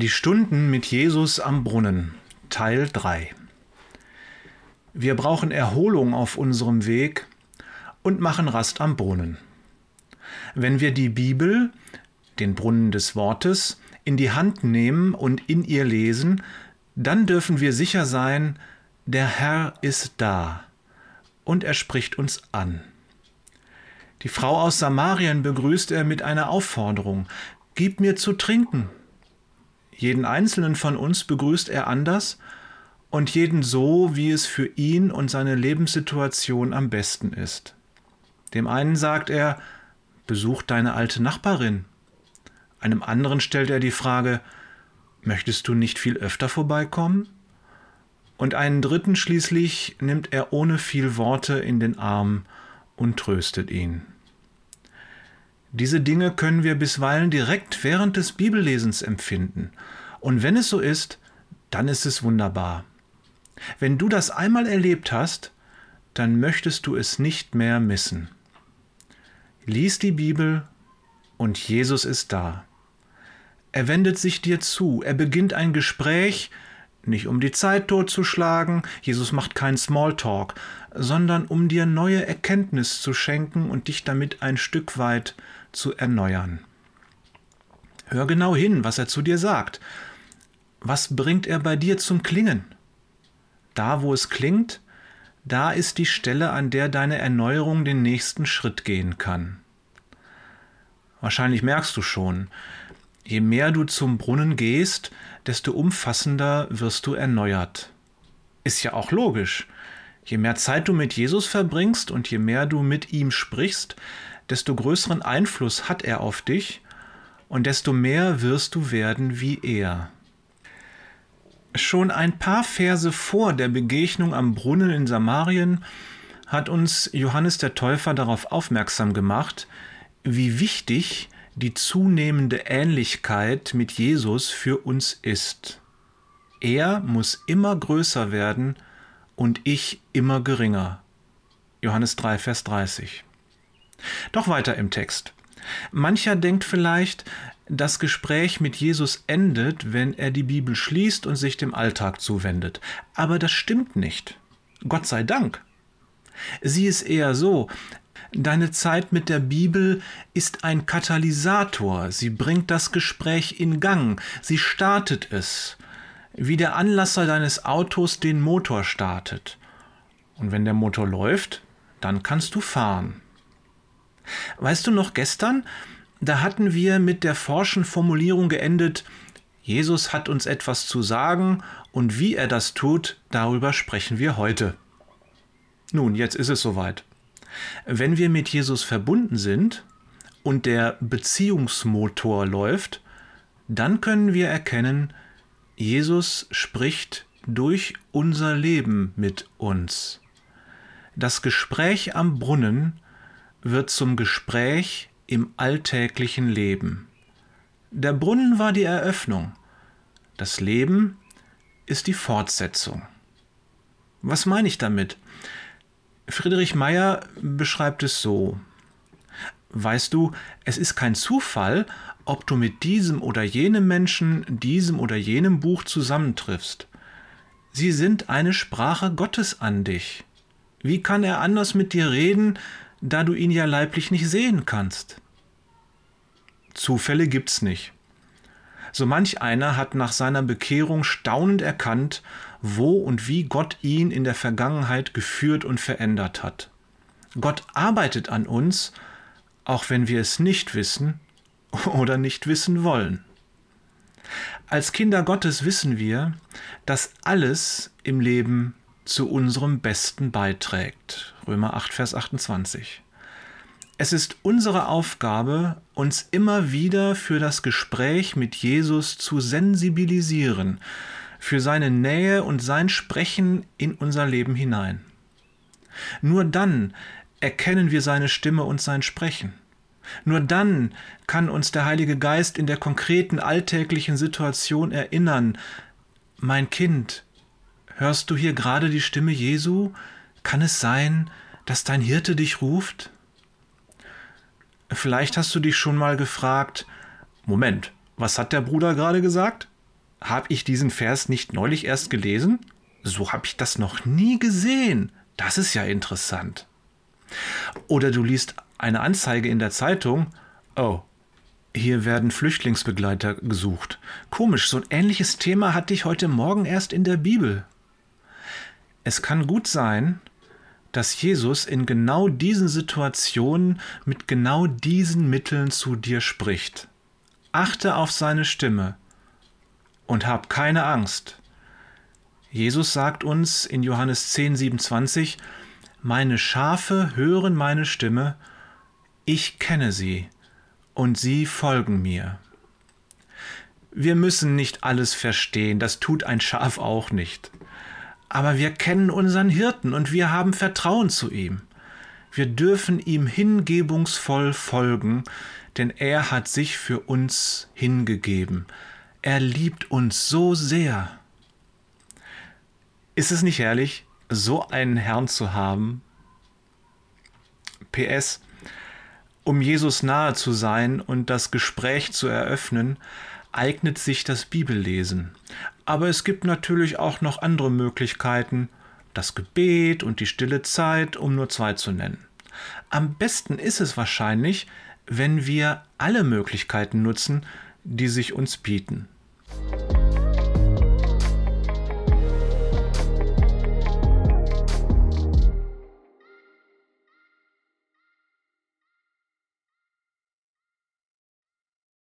Die Stunden mit Jesus am Brunnen Teil 3 Wir brauchen Erholung auf unserem Weg und machen Rast am Brunnen. Wenn wir die Bibel, den Brunnen des Wortes, in die Hand nehmen und in ihr lesen, dann dürfen wir sicher sein, der Herr ist da und er spricht uns an. Die Frau aus Samarien begrüßt er mit einer Aufforderung, Gib mir zu trinken. Jeden einzelnen von uns begrüßt er anders und jeden so, wie es für ihn und seine Lebenssituation am besten ist. Dem einen sagt er, besuch deine alte Nachbarin. Einem anderen stellt er die Frage, möchtest du nicht viel öfter vorbeikommen? Und einen dritten schließlich nimmt er ohne viel Worte in den Arm und tröstet ihn. Diese Dinge können wir bisweilen direkt während des Bibellesens empfinden. Und wenn es so ist, dann ist es wunderbar. Wenn du das einmal erlebt hast, dann möchtest du es nicht mehr missen. Lies die Bibel und Jesus ist da. Er wendet sich dir zu, er beginnt ein Gespräch, nicht um die Zeit totzuschlagen, Jesus macht keinen Smalltalk, sondern um dir neue Erkenntnis zu schenken und dich damit ein Stück weit zu erneuern. Hör genau hin, was er zu dir sagt. Was bringt er bei dir zum Klingen? Da, wo es klingt, da ist die Stelle, an der deine Erneuerung den nächsten Schritt gehen kann. Wahrscheinlich merkst du schon, je mehr du zum Brunnen gehst, desto umfassender wirst du erneuert. Ist ja auch logisch. Je mehr Zeit du mit Jesus verbringst und je mehr du mit ihm sprichst, desto größeren Einfluss hat er auf dich und desto mehr wirst du werden wie er. Schon ein paar Verse vor der Begegnung am Brunnen in Samarien hat uns Johannes der Täufer darauf aufmerksam gemacht, wie wichtig die zunehmende Ähnlichkeit mit Jesus für uns ist. Er muss immer größer werden und ich immer geringer. Johannes 3, Vers 30. Doch weiter im Text. Mancher denkt vielleicht, das Gespräch mit Jesus endet, wenn er die Bibel schließt und sich dem Alltag zuwendet. Aber das stimmt nicht. Gott sei Dank. Sie ist eher so, deine Zeit mit der Bibel ist ein Katalysator, sie bringt das Gespräch in Gang, sie startet es, wie der Anlasser deines Autos den Motor startet. Und wenn der Motor läuft, dann kannst du fahren. Weißt du noch gestern, da hatten wir mit der forschen Formulierung geendet, Jesus hat uns etwas zu sagen und wie er das tut, darüber sprechen wir heute. Nun, jetzt ist es soweit. Wenn wir mit Jesus verbunden sind und der Beziehungsmotor läuft, dann können wir erkennen, Jesus spricht durch unser Leben mit uns. Das Gespräch am Brunnen wird zum Gespräch im alltäglichen Leben. Der Brunnen war die Eröffnung, das Leben ist die Fortsetzung. Was meine ich damit? Friedrich Meyer beschreibt es so. Weißt du, es ist kein Zufall, ob du mit diesem oder jenem Menschen, diesem oder jenem Buch zusammentriffst. Sie sind eine Sprache Gottes an dich. Wie kann er anders mit dir reden, da du ihn ja leiblich nicht sehen kannst. Zufälle gibt's nicht. So manch einer hat nach seiner Bekehrung staunend erkannt, wo und wie Gott ihn in der Vergangenheit geführt und verändert hat. Gott arbeitet an uns, auch wenn wir es nicht wissen oder nicht wissen wollen. Als Kinder Gottes wissen wir, dass alles im Leben zu unserem Besten beiträgt. Römer 8, Vers 28. Es ist unsere Aufgabe, uns immer wieder für das Gespräch mit Jesus zu sensibilisieren, für seine Nähe und sein Sprechen in unser Leben hinein. Nur dann erkennen wir seine Stimme und sein Sprechen. Nur dann kann uns der Heilige Geist in der konkreten alltäglichen Situation erinnern, mein Kind, Hörst du hier gerade die Stimme Jesu? Kann es sein, dass dein Hirte dich ruft? Vielleicht hast du dich schon mal gefragt, Moment, was hat der Bruder gerade gesagt? habe ich diesen Vers nicht neulich erst gelesen? So habe ich das noch nie gesehen. Das ist ja interessant. Oder du liest eine Anzeige in der Zeitung. Oh, hier werden Flüchtlingsbegleiter gesucht. Komisch, so ein ähnliches Thema hatte ich heute Morgen erst in der Bibel. Es kann gut sein, dass Jesus in genau diesen Situationen mit genau diesen Mitteln zu dir spricht. Achte auf seine Stimme und hab keine Angst. Jesus sagt uns in Johannes 10, 27, Meine Schafe hören meine Stimme, ich kenne sie und sie folgen mir. Wir müssen nicht alles verstehen, das tut ein Schaf auch nicht. Aber wir kennen unseren Hirten und wir haben Vertrauen zu ihm. Wir dürfen ihm hingebungsvoll folgen, denn er hat sich für uns hingegeben. Er liebt uns so sehr. Ist es nicht herrlich, so einen Herrn zu haben? PS. Um Jesus nahe zu sein und das Gespräch zu eröffnen, eignet sich das Bibellesen. Aber es gibt natürlich auch noch andere Möglichkeiten, das Gebet und die stille Zeit, um nur zwei zu nennen. Am besten ist es wahrscheinlich, wenn wir alle Möglichkeiten nutzen, die sich uns bieten.